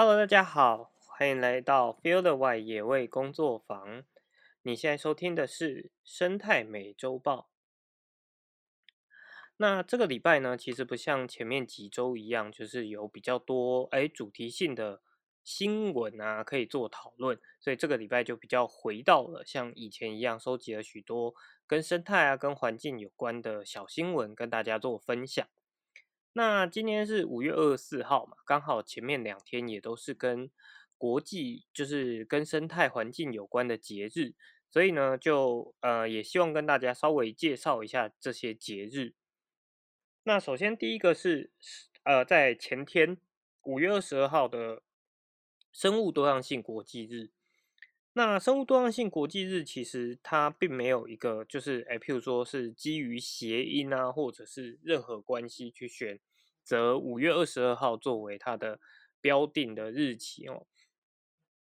Hello，大家好，欢迎来到 Field Y 野味工作坊。你现在收听的是生态美洲豹。那这个礼拜呢，其实不像前面几周一样，就是有比较多哎主题性的新闻啊可以做讨论，所以这个礼拜就比较回到了像以前一样，收集了许多跟生态啊、跟环境有关的小新闻，跟大家做分享。那今天是五月二十四号嘛，刚好前面两天也都是跟国际，就是跟生态环境有关的节日，所以呢，就呃也希望跟大家稍微介绍一下这些节日。那首先第一个是呃在前天五月二十二号的生物多样性国际日。那生物多样性国际日其实它并没有一个就是哎，譬如说是基于谐音啊，或者是任何关系去选择五月二十二号作为它的标定的日期哦。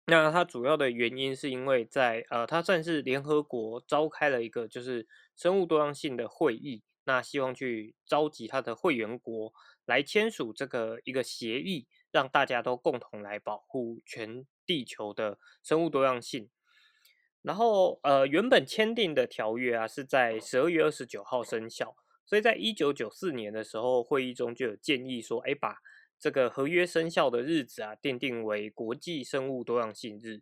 那它主要的原因是因为在呃，它算是联合国召开了一个就是生物多样性的会议。那希望去召集他的会员国来签署这个一个协议，让大家都共同来保护全地球的生物多样性。然后，呃，原本签订的条约啊是在十二月二十九号生效，所以在一九九四年的时候，会议中就有建议说，哎，把这个合约生效的日子啊奠定为国际生物多样性日。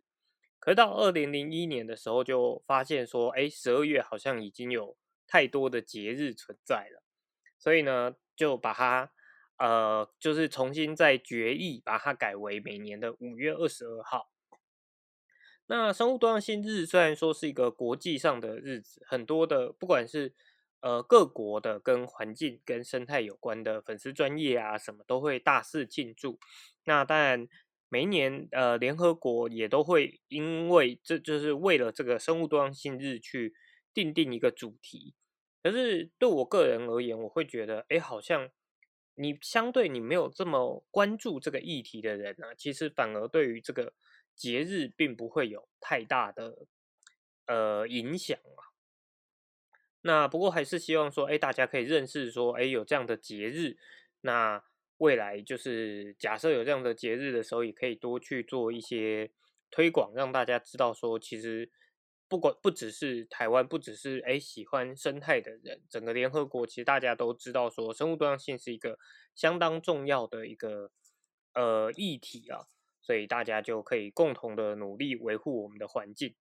可到二零零一年的时候，就发现说，哎，十二月好像已经有。太多的节日存在了，所以呢，就把它呃，就是重新再决议，把它改为每年的五月二十二号。那生物多样性日虽然说是一个国际上的日子，很多的不管是呃各国的跟环境跟生态有关的粉丝专业啊，什么都会大肆进驻。那当然，每一年呃联合国也都会因为这就是为了这个生物多样性日去。定定一个主题，可是对我个人而言，我会觉得，哎，好像你相对你没有这么关注这个议题的人呢，其实反而对于这个节日并不会有太大的呃影响啊。那不过还是希望说，哎，大家可以认识说，哎，有这样的节日，那未来就是假设有这样的节日的时候，也可以多去做一些推广，让大家知道说，其实。不管不只是台湾，不只是哎喜欢生态的人，整个联合国其实大家都知道说，生物多样性是一个相当重要的一个呃议题啊，所以大家就可以共同的努力维护我们的环境。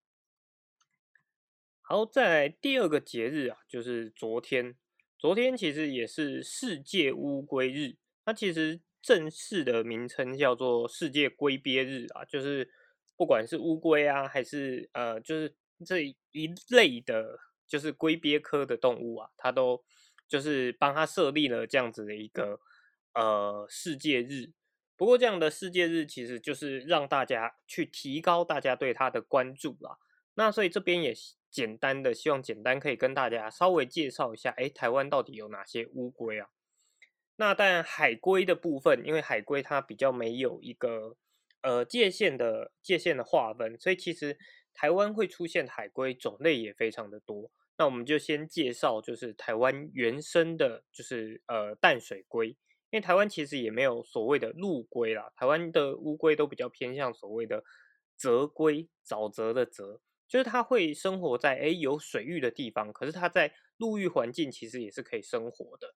好，在第二个节日啊，就是昨天，昨天其实也是世界乌龟日，它其实正式的名称叫做世界龟鳖日啊，就是不管是乌龟啊，还是呃，就是。这一类的，就是龟鳖科的动物啊，它都就是帮它设立了这样子的一个呃世界日。不过这样的世界日其实就是让大家去提高大家对它的关注啦。那所以这边也简单的希望简单可以跟大家稍微介绍一下，哎，台湾到底有哪些乌龟啊？那当然海龟的部分，因为海龟它比较没有一个呃界限的界限的划分，所以其实。台湾会出现海龟种类也非常的多，那我们就先介绍就是台湾原生的，就是呃淡水龟，因为台湾其实也没有所谓的陆龟啦，台湾的乌龟都比较偏向所谓的泽龟，沼泽的泽，就是它会生活在诶有水域的地方，可是它在陆域环境其实也是可以生活的。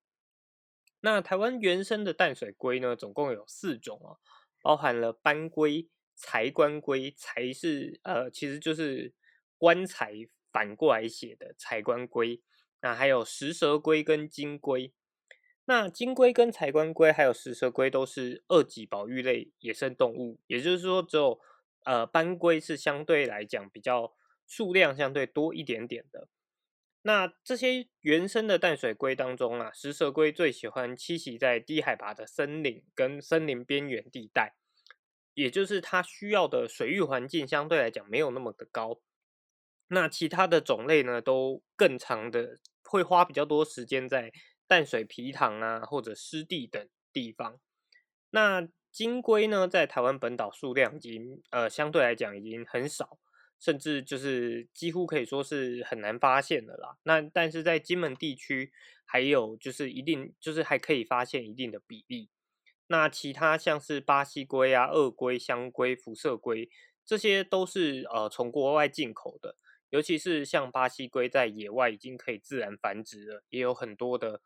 那台湾原生的淡水龟呢，总共有四种哦，包含了斑龟。财官龟，财是呃，其实就是棺材反过来写的财官龟。那还有石蛇龟跟金龟。那金龟跟财官龟还有石蛇龟都是二级保育类野生动物，也就是说，只有呃斑龟是相对来讲比较数量相对多一点点的。那这些原生的淡水龟当中啊，石蛇龟最喜欢栖息在低海拔的森林跟森林边缘地带。也就是它需要的水域环境相对来讲没有那么的高，那其他的种类呢都更长的会花比较多时间在淡水皮塘啊或者湿地等地方。那金龟呢在台湾本岛数量已经呃相对来讲已经很少，甚至就是几乎可以说是很难发现的啦。那但是在金门地区还有就是一定就是还可以发现一定的比例。那其他像是巴西龟啊、鳄龟、香龟、辐射龟，这些都是呃从国外进口的。尤其是像巴西龟在野外已经可以自然繁殖了，也有很多的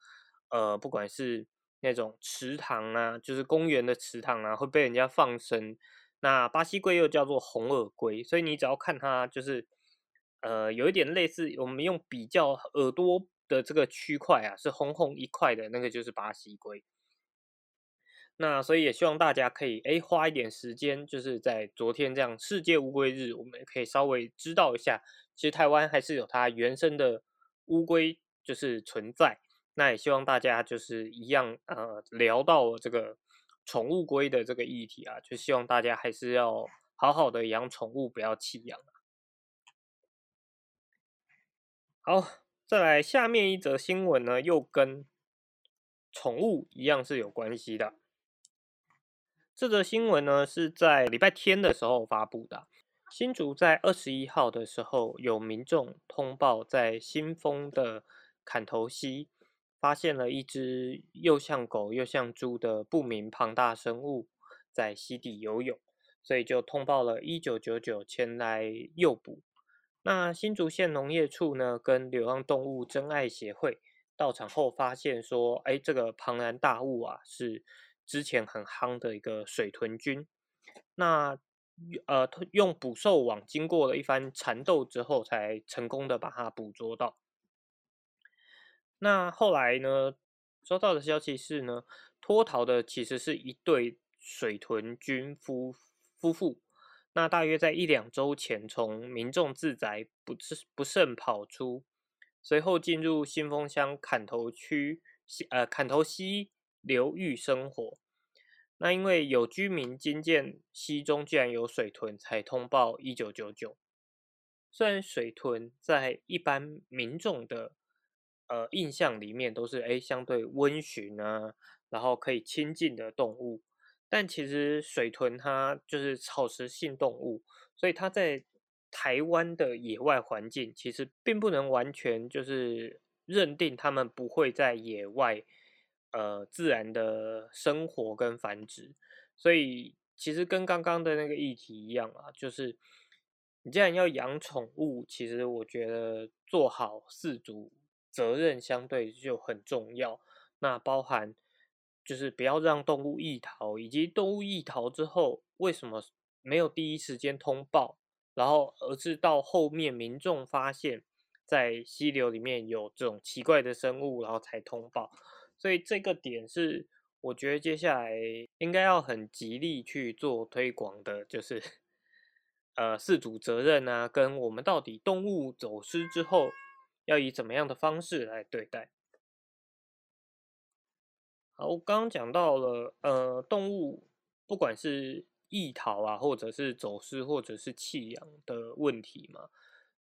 呃，不管是那种池塘啊，就是公园的池塘啊，会被人家放生。那巴西龟又叫做红耳龟，所以你只要看它，就是呃有一点类似，我们用比较耳朵的这个区块啊，是红红一块的那个就是巴西龟。那所以也希望大家可以哎花一点时间，就是在昨天这样世界乌龟日，我们可以稍微知道一下。其实台湾还是有它原生的乌龟，就是存在。那也希望大家就是一样，呃，聊到这个宠物龟的这个议题啊，就希望大家还是要好好的养宠物，不要弃养好，再来下面一则新闻呢，又跟宠物一样是有关系的。这则新闻呢是在礼拜天的时候发布的。新竹在二十一号的时候，有民众通报在新丰的砍头溪发现了一只又像狗又像猪的不明庞大生物在溪底游泳，所以就通报了一九九九前来诱捕。那新竹县农业处呢，跟流浪动物珍爱协会到场后发现说，哎，这个庞然大物啊，是之前很夯的一个水豚菌。那呃，用捕兽网经过了一番缠斗之后，才成功的把它捕捉到。那后来呢，收到的消息是呢，脱逃的其实是一对水豚军夫夫妇。那大约在一两周前，从民众自宅不是不慎跑出，随后进入新丰乡砍头区呃砍头溪流域生活。那因为有居民惊见溪中竟然有水豚，才通报一九九九。虽然水豚在一般民众的呃印象里面都是哎相对温驯啊，然后可以亲近的动物，但其实水豚它就是草食性动物，所以它在台湾的野外环境其实并不能完全就是认定它们不会在野外。呃，自然的生活跟繁殖，所以其实跟刚刚的那个议题一样啊，就是你既然要养宠物，其实我觉得做好饲主责任相对就很重要。那包含就是不要让动物异逃，以及动物异逃之后为什么没有第一时间通报，然后而是到后面民众发现，在溪流里面有这种奇怪的生物，然后才通报。所以这个点是，我觉得接下来应该要很极力去做推广的，就是 呃，四主责任啊，跟我们到底动物走失之后要以怎么样的方式来对待。好，我刚刚讲到了，呃，动物不管是异逃啊，或者是走失，或者是弃养的问题嘛，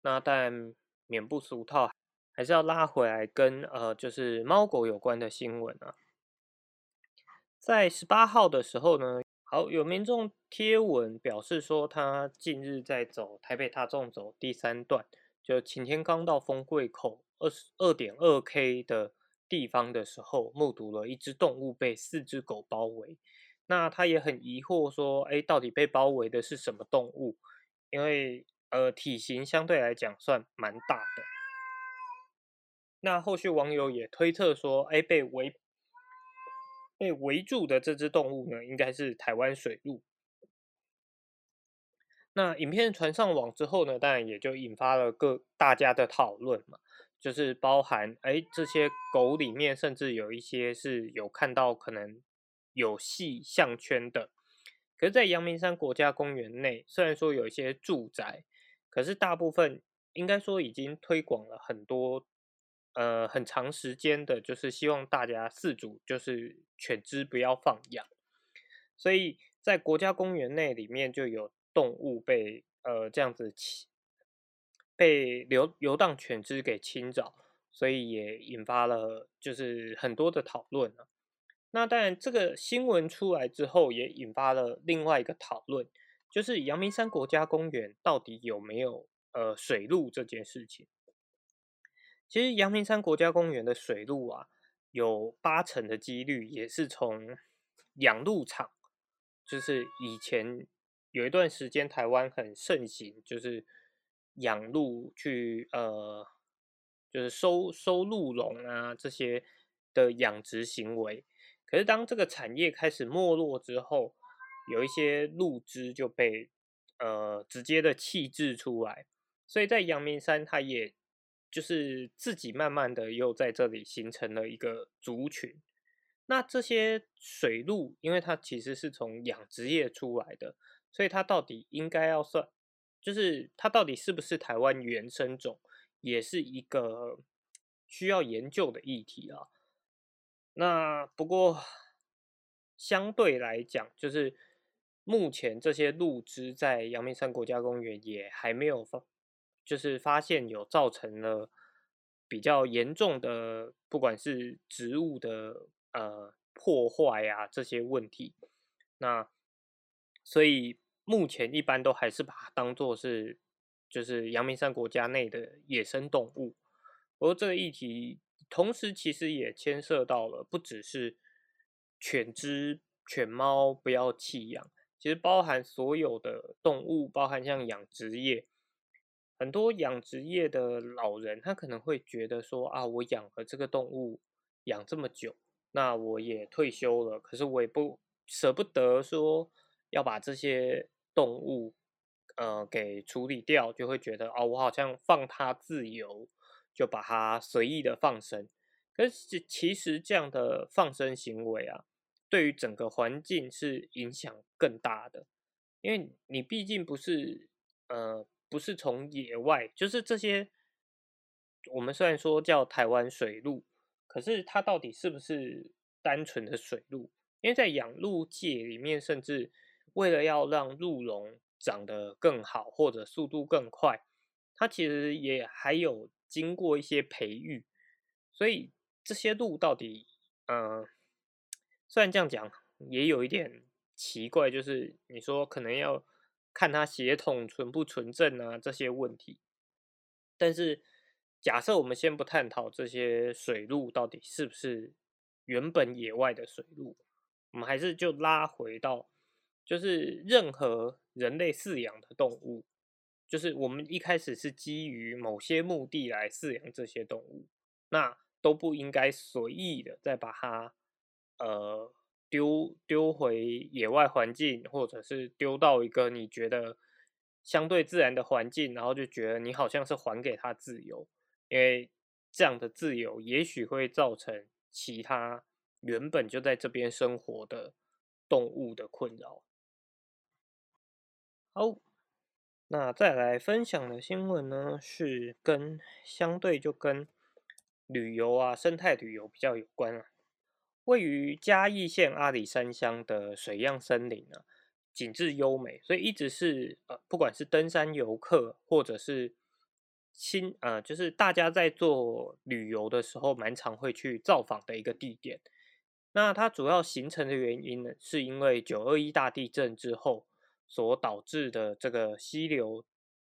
那但免不俗套。还是要拉回来跟呃，就是猫狗有关的新闻啊。在十八号的时候呢，好有民众贴文表示说，他近日在走台北大众走第三段，就晴天刚到丰贵口二十二点二 K 的地方的时候，目睹了一只动物被四只狗包围。那他也很疑惑说，哎，到底被包围的是什么动物？因为呃，体型相对来讲算蛮大的。那后续网友也推测说，哎，被围被围住的这只动物呢，应该是台湾水鹿。那影片传上网之后呢，当然也就引发了各大家的讨论嘛，就是包含哎这些狗里面，甚至有一些是有看到可能有系项圈的。可是，在阳明山国家公园内，虽然说有一些住宅，可是大部分应该说已经推广了很多。呃，很长时间的，就是希望大家饲主就是犬只不要放养，所以在国家公园内里面就有动物被呃这样子被流游荡犬只给侵扰，所以也引发了就是很多的讨论啊。那当然，这个新闻出来之后，也引发了另外一个讨论，就是阳明山国家公园到底有没有呃水路这件事情。其实阳明山国家公园的水路啊，有八成的几率也是从养鹿场，就是以前有一段时间台湾很盛行，就是养鹿去呃，就是收收鹿茸啊这些的养殖行为。可是当这个产业开始没落之后，有一些鹿只就被呃直接的弃置出来，所以在阳明山，它也就是自己慢慢的又在这里形成了一个族群。那这些水鹿，因为它其实是从养殖业出来的，所以它到底应该要算，就是它到底是不是台湾原生种，也是一个需要研究的议题啊。那不过相对来讲，就是目前这些鹿只在阳明山国家公园也还没有发，就是发现有造成了比较严重的，不管是植物的。呃，破坏呀这些问题，那所以目前一般都还是把它当做是就是阳明山国家内的野生动物。而这个议题同时其实也牵涉到了不只是犬只、犬猫不要弃养，其实包含所有的动物，包含像养殖业，很多养殖业的老人他可能会觉得说啊，我养了这个动物养这么久。那我也退休了，可是我也不舍不得说要把这些动物，呃，给处理掉，就会觉得哦，我好像放它自由，就把它随意的放生。可是其实这样的放生行为啊，对于整个环境是影响更大的，因为你毕竟不是，呃，不是从野外，就是这些，我们虽然说叫台湾水鹿。可是它到底是不是单纯的水鹿？因为在养鹿界里面，甚至为了要让鹿茸长得更好或者速度更快，它其实也还有经过一些培育。所以这些鹿到底，嗯，虽然这样讲也有一点奇怪，就是你说可能要看它血统纯不纯正啊这些问题，但是。假设我们先不探讨这些水鹿到底是不是原本野外的水鹿，我们还是就拉回到，就是任何人类饲养的动物，就是我们一开始是基于某些目的来饲养这些动物，那都不应该随意的再把它呃丢丢回野外环境，或者是丢到一个你觉得相对自然的环境，然后就觉得你好像是还给它自由。因为这样的自由，也许会造成其他原本就在这边生活的动物的困扰。好，那再来分享的新闻呢，是跟相对就跟旅游啊、生态旅游比较有关啊。位于嘉义县阿里山乡的水漾森林呢，景致优美，所以一直是呃，不管是登山游客或者是新呃，就是大家在做旅游的时候，蛮常会去造访的一个地点。那它主要形成的原因呢，是因为九二一大地震之后所导致的这个溪流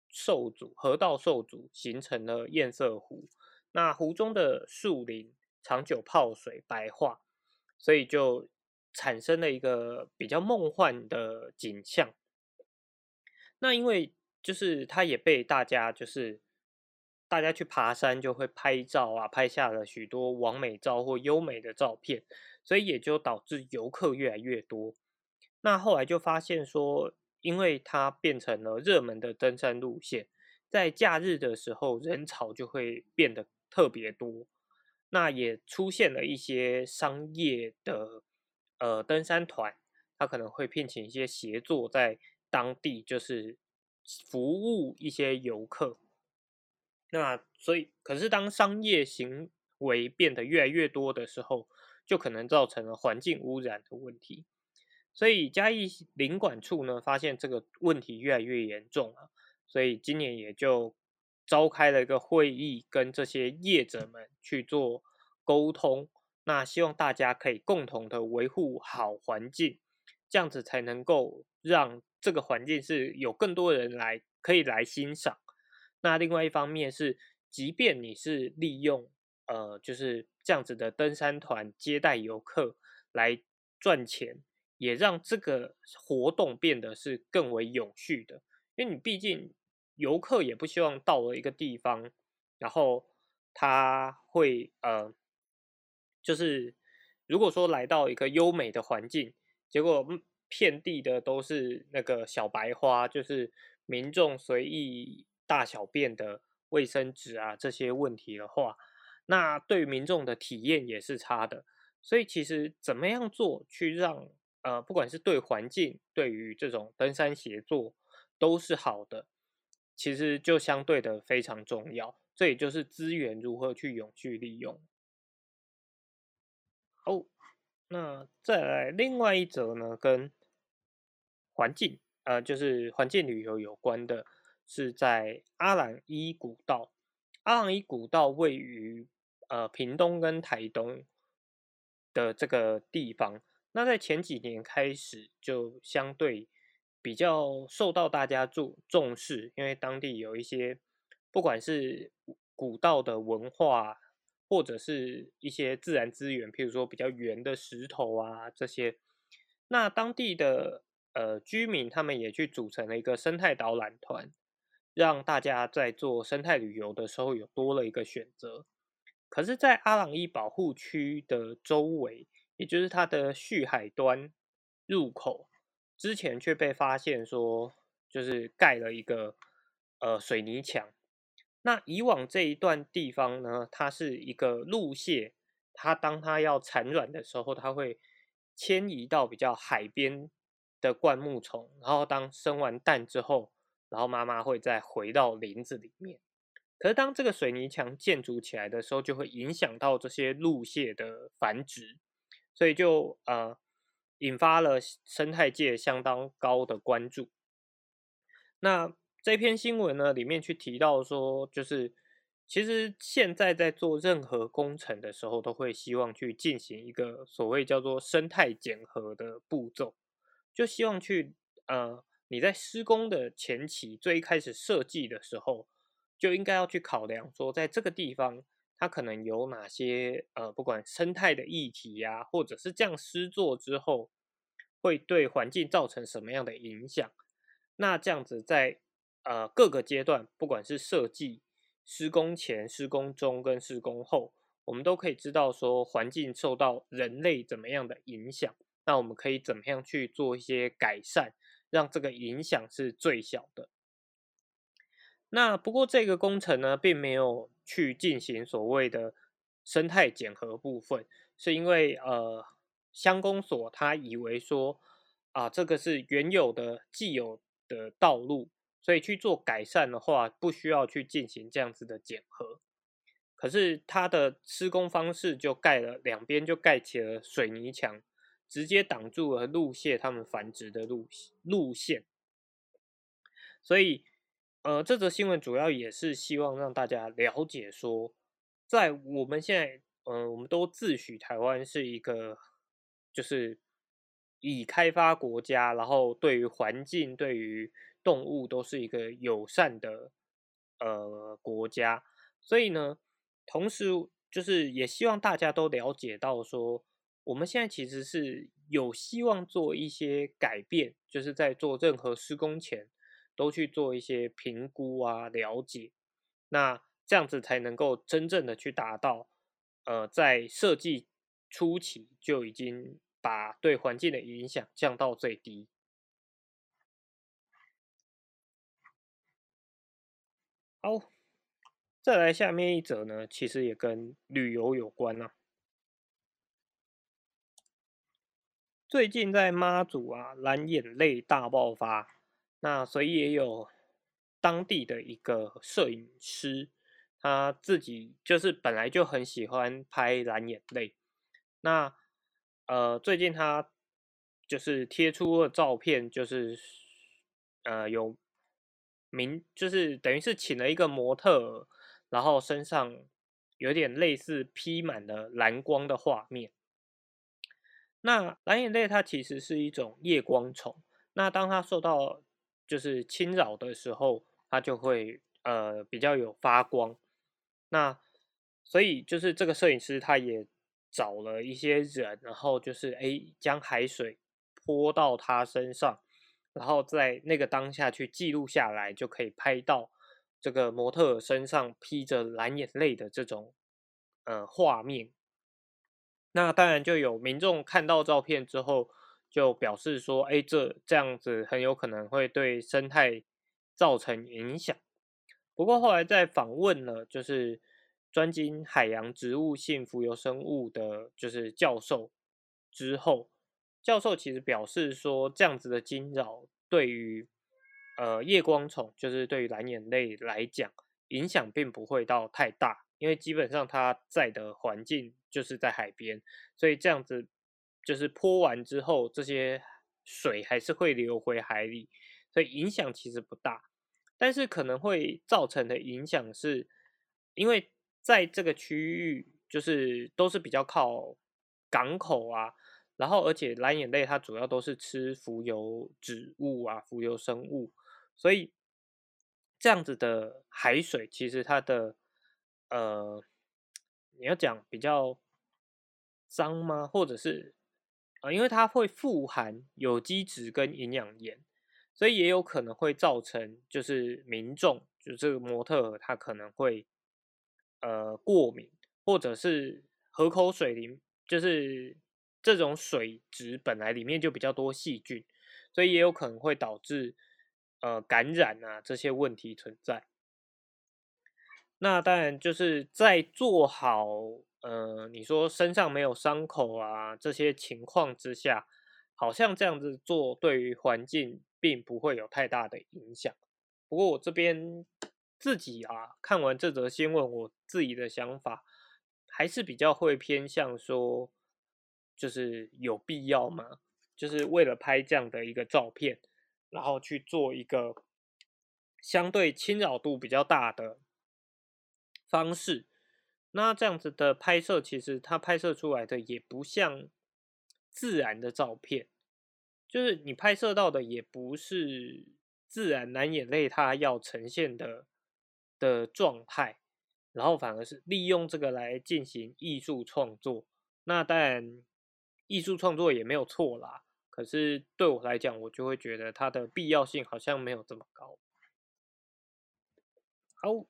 受阻、河道受阻，形成了堰塞湖。那湖中的树林长久泡水白化，所以就产生了一个比较梦幻的景象。那因为就是它也被大家就是。大家去爬山就会拍照啊，拍下了许多完美照或优美的照片，所以也就导致游客越来越多。那后来就发现说，因为它变成了热门的登山路线，在假日的时候人潮就会变得特别多。那也出现了一些商业的呃登山团，他可能会聘请一些协作在当地，就是服务一些游客。那所以，可是当商业行为变得越来越多的时候，就可能造成了环境污染的问题。所以嘉义领管处呢，发现这个问题越来越严重了，所以今年也就召开了一个会议，跟这些业者们去做沟通。那希望大家可以共同的维护好环境，这样子才能够让这个环境是有更多人来可以来欣赏。那另外一方面是，即便你是利用呃就是这样子的登山团接待游客来赚钱，也让这个活动变得是更为永续的。因为你毕竟游客也不希望到了一个地方，然后他会呃，就是如果说来到一个优美的环境，结果遍地的都是那个小白花，就是民众随意大小便的卫生纸啊这些问题的话，那对民众的体验也是差的。所以其实怎么样做去让呃，不管是对环境，对于这种登山协作。都是好的，其实就相对的非常重要。这也就是资源如何去永续利用。哦，那再来另外一则呢，跟环境呃，就是环境旅游有关的，是在阿朗伊古道。阿朗伊古道位于呃屏东跟台东的这个地方。那在前几年开始就相对。比较受到大家重重视，因为当地有一些不管是古道的文化，或者是一些自然资源，譬如说比较圆的石头啊这些，那当地的呃居民他们也去组成了一个生态导览团，让大家在做生态旅游的时候有多了一个选择。可是，在阿朗伊保护区的周围，就是它的蓄海端入口。之前却被发现说，就是盖了一个呃水泥墙。那以往这一段地方呢，它是一个陆蟹，它当它要产卵的时候，它会迁移到比较海边的灌木丛，然后当生完蛋之后，然后妈妈会再回到林子里面。可是当这个水泥墙建筑起来的时候，就会影响到这些陆蟹的繁殖，所以就呃。引发了生态界相当高的关注。那这篇新闻呢，里面去提到说，就是其实现在在做任何工程的时候，都会希望去进行一个所谓叫做生态检核的步骤，就希望去呃，你在施工的前期最开始设计的时候，就应该要去考量说，在这个地方它可能有哪些呃，不管生态的议题呀，或者是这样施作之后。会对环境造成什么样的影响？那这样子在呃各个阶段，不管是设计、施工前、施工中跟施工后，我们都可以知道说环境受到人类怎么样的影响。那我们可以怎么样去做一些改善，让这个影响是最小的？那不过这个工程呢，并没有去进行所谓的生态检核部分，是因为呃。乡公所他以为说，啊，这个是原有的既有的道路，所以去做改善的话，不需要去进行这样子的检核。可是他的施工方式就盖了两边就盖起了水泥墙，直接挡住了路蟹他们繁殖的路路线。所以，呃，这则新闻主要也是希望让大家了解说，在我们现在，嗯，我们都自诩台湾是一个。就是以开发国家，然后对于环境、对于动物都是一个友善的呃国家，所以呢，同时就是也希望大家都了解到说，我们现在其实是有希望做一些改变，就是在做任何施工前都去做一些评估啊、了解，那这样子才能够真正的去达到呃在设计。初期就已经把对环境的影响降到最低。好，再来下面一则呢，其实也跟旅游有关啊。最近在妈祖啊，蓝眼泪大爆发，那所以也有当地的一个摄影师，他自己就是本来就很喜欢拍蓝眼泪。那呃，最近他就是贴出了照片，就是呃有名，就是等于是请了一个模特，然后身上有点类似披满了蓝光的画面。那蓝眼泪它其实是一种夜光虫，那当它受到就是侵扰的时候，它就会呃比较有发光。那所以就是这个摄影师他也。找了一些人，然后就是哎，将海水泼到他身上，然后在那个当下去记录下来，就可以拍到这个模特身上披着蓝眼泪的这种呃画面。那当然就有民众看到照片之后，就表示说：“哎，这这样子很有可能会对生态造成影响。”不过后来在访问了，就是专精海洋植物性浮游生物的，就是教授之后，教授其实表示说，这样子的惊扰对于呃夜光虫，就是对于蓝眼泪来讲，影响并不会到太大。因为基本上它在的环境就是在海边，所以这样子就是泼完之后，这些水还是会流回海里，所以影响其实不大。但是可能会造成的影响是，因为在这个区域就是都是比较靠港口啊，然后而且蓝眼泪它主要都是吃浮游植物啊、浮游生物，所以这样子的海水其实它的。呃，你要讲比较脏吗？或者是啊，因为它会富含有机质跟营养盐，所以也有可能会造成就是民众就这个模特他可能会呃过敏，或者是河口水里就是这种水质本来里面就比较多细菌，所以也有可能会导致呃感染啊这些问题存在。那当然就是在做好，呃，你说身上没有伤口啊这些情况之下，好像这样子做对于环境并不会有太大的影响。不过我这边自己啊，看完这则新闻，我自己的想法还是比较会偏向说，就是有必要吗？就是为了拍这样的一个照片，然后去做一个相对侵扰度比较大的。方式，那这样子的拍摄，其实它拍摄出来的也不像自然的照片，就是你拍摄到的也不是自然蓝眼泪它要呈现的的状态，然后反而是利用这个来进行艺术创作。那当然，艺术创作也没有错啦，可是对我来讲，我就会觉得它的必要性好像没有这么高。好。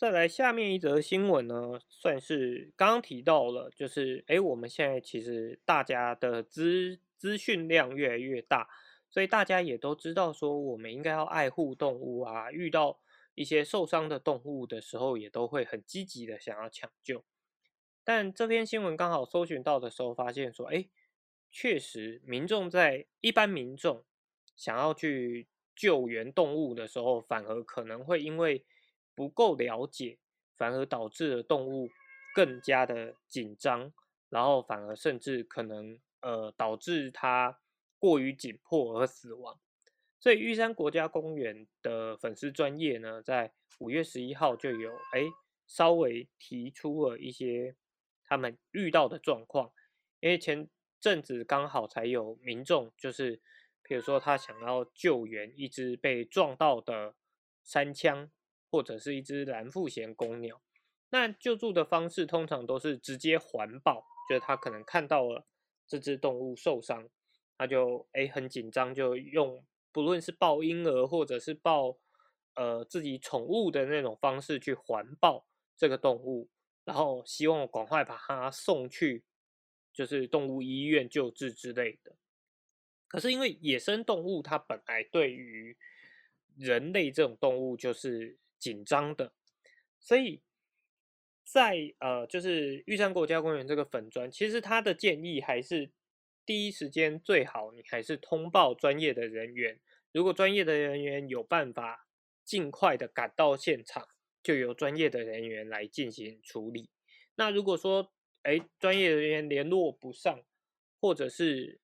再来下面一则新闻呢，算是刚刚提到了，就是哎，我们现在其实大家的资资讯量越来越大，所以大家也都知道说，我们应该要爱护动物啊，遇到一些受伤的动物的时候，也都会很积极的想要抢救。但这篇新闻刚好搜寻到的时候，发现说，哎，确实民众在一般民众想要去救援动物的时候，反而可能会因为不够了解，反而导致了动物更加的紧张，然后反而甚至可能呃导致它过于紧迫而死亡。所以玉山国家公园的粉丝专业呢，在五月十一号就有哎稍微提出了一些他们遇到的状况，因为前阵子刚好才有民众就是，比如说他想要救援一只被撞到的山枪。或者是一只蓝腹鹇公鸟，那救助的方式通常都是直接环抱，就是他可能看到了这只动物受伤，他就哎很紧张，就用不论是抱婴儿或者是抱呃自己宠物的那种方式去环抱这个动物，然后希望赶快把它送去就是动物医院救治之类的。可是因为野生动物它本来对于人类这种动物就是紧张的，所以在呃，就是玉山国家公园这个粉砖，其实他的建议还是第一时间最好你还是通报专业的人员，如果专业的人员有办法尽快的赶到现场，就由专业的人员来进行处理。那如果说哎，专业人员联络不上，或者是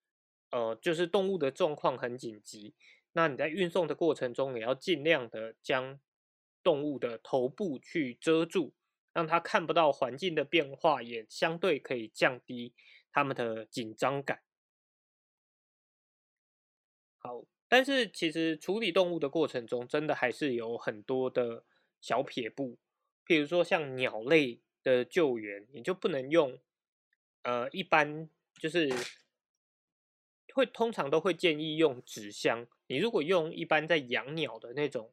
呃，就是动物的状况很紧急，那你在运送的过程中也要尽量的将。动物的头部去遮住，让它看不到环境的变化，也相对可以降低它们的紧张感。好，但是其实处理动物的过程中，真的还是有很多的小撇步。譬如说像鸟类的救援，你就不能用呃一般就是会通常都会建议用纸箱。你如果用一般在养鸟的那种，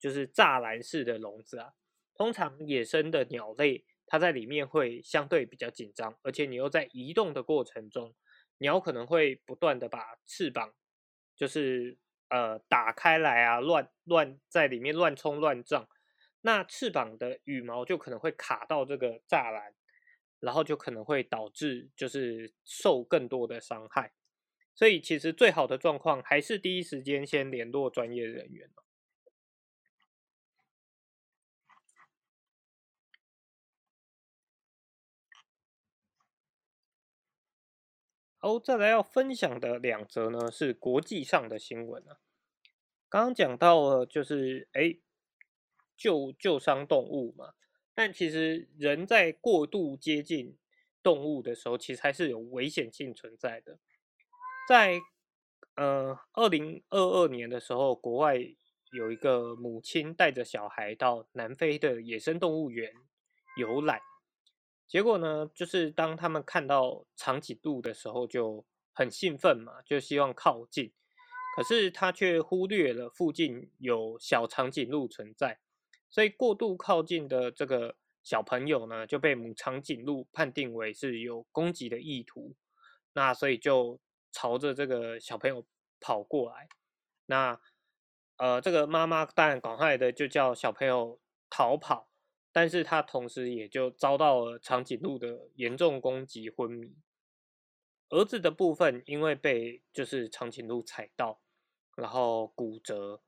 就是栅栏式的笼子啊，通常野生的鸟类它在里面会相对比较紧张，而且你又在移动的过程中，鸟可能会不断的把翅膀就是呃打开来啊，乱乱在里面乱冲乱撞，那翅膀的羽毛就可能会卡到这个栅栏，然后就可能会导致就是受更多的伤害。所以其实最好的状况还是第一时间先联络专业人员好，再来要分享的两则呢是国际上的新闻啊。刚刚讲到了就是哎救救伤动物嘛，但其实人在过度接近动物的时候，其实还是有危险性存在的，在。呃，二零二二年的时候，国外有一个母亲带着小孩到南非的野生动物园游览，结果呢，就是当他们看到长颈鹿的时候，就很兴奋嘛，就希望靠近，可是他却忽略了附近有小长颈鹿存在，所以过度靠近的这个小朋友呢，就被母长颈鹿判定为是有攻击的意图，那所以就。朝着这个小朋友跑过来，那呃，这个妈妈当然赶快的就叫小朋友逃跑，但是他同时也就遭到了长颈鹿的严重攻击昏迷。儿子的部分因为被就是长颈鹿踩到，然后骨折，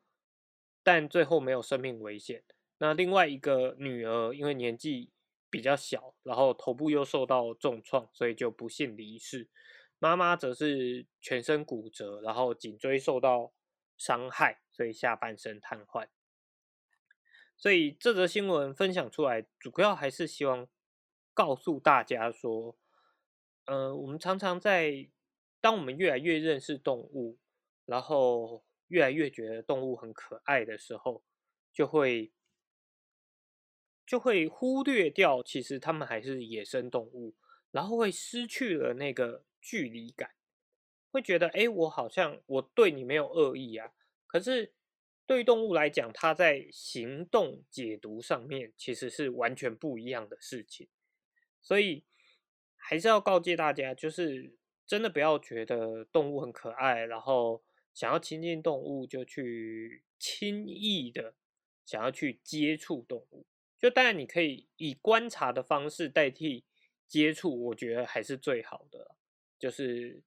但最后没有生命危险。那另外一个女儿因为年纪比较小，然后头部又受到重创，所以就不幸离世。妈妈则是全身骨折，然后颈椎受到伤害，所以下半身瘫痪。所以这则新闻分享出来，主要还是希望告诉大家说，呃，我们常常在当我们越来越认识动物，然后越来越觉得动物很可爱的时候，就会就会忽略掉，其实它们还是野生动物，然后会失去了那个。距离感，会觉得哎，我好像我对你没有恶意啊。可是对于动物来讲，它在行动解读上面其实是完全不一样的事情。所以还是要告诫大家，就是真的不要觉得动物很可爱，然后想要亲近动物就去轻易的想要去接触动物。就当然你可以以观察的方式代替接触，我觉得还是最好的。就是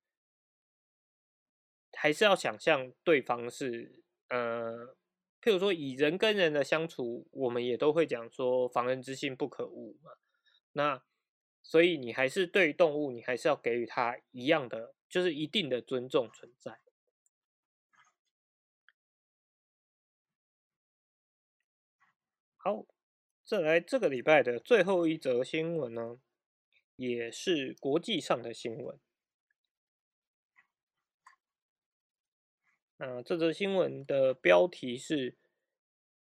还是要想象对方是呃，譬如说以人跟人的相处，我们也都会讲说防人之心不可无嘛。那所以你还是对动物，你还是要给予它一样的，就是一定的尊重存在。好，再来这个礼拜的最后一则新闻呢，也是国际上的新闻。那这则新闻的标题是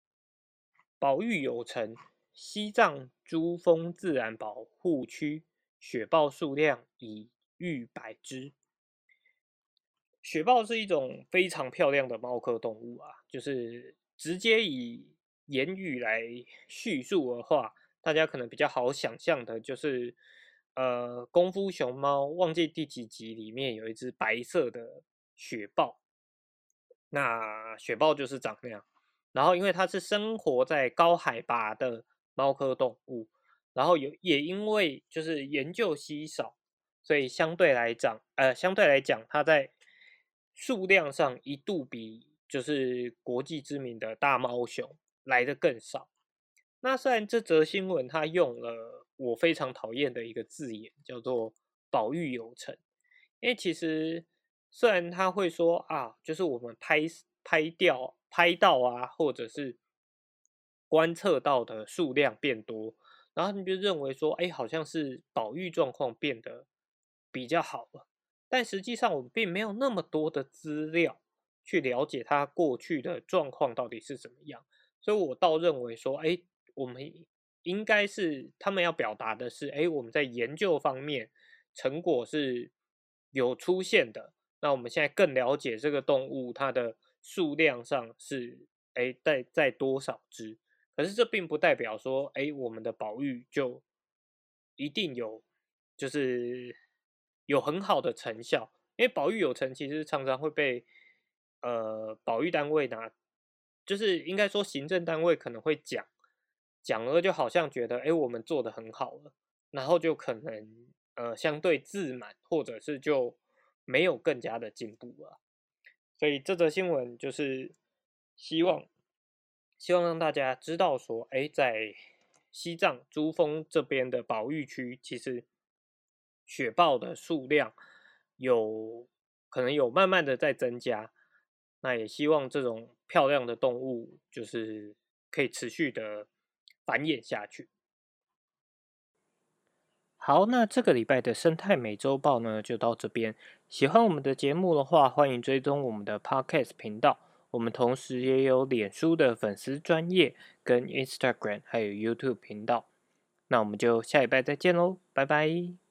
“保育有成，西藏珠峰自然保护区雪豹数量已逾百只”。雪豹是一种非常漂亮的猫科动物啊，就是直接以言语来叙述的话，大家可能比较好想象的，就是呃，《功夫熊猫》忘记第几集里面有一只白色的雪豹。那雪豹就是长那样，然后因为它是生活在高海拔的猫科动物，然后有也因为就是研究稀少，所以相对来讲，呃，相对来讲，它在数量上一度比就是国际知名的大猫熊来的更少。那虽然这则新闻它用了我非常讨厌的一个字眼，叫做“保育有成”，因为其实。虽然他会说啊，就是我们拍拍掉、拍到啊，或者是观测到的数量变多，然后你就认为说，哎，好像是保育状况变得比较好了。但实际上，我们并没有那么多的资料去了解它过去的状况到底是怎么样。所以我倒认为说，哎，我们应该是他们要表达的是，哎，我们在研究方面成果是有出现的。那我们现在更了解这个动物它的数量上是哎在在多少只，可是这并不代表说哎我们的保育就一定有就是有很好的成效，因为保育有成其实常常会被呃保育单位拿，就是应该说行政单位可能会讲讲了就好像觉得哎我们做的很好了，然后就可能呃相对自满，或者是就。没有更加的进步啊，所以这则新闻就是希望希望让大家知道说，哎，在西藏珠峰这边的保育区，其实雪豹的数量有可能有慢慢的在增加，那也希望这种漂亮的动物就是可以持续的繁衍下去。好，那这个礼拜的生态美洲豹呢，就到这边。喜欢我们的节目的话，欢迎追踪我们的 Podcast 频道。我们同时也有脸书的粉丝专业跟 Instagram，还有 YouTube 频道。那我们就下礼拜再见喽，拜拜。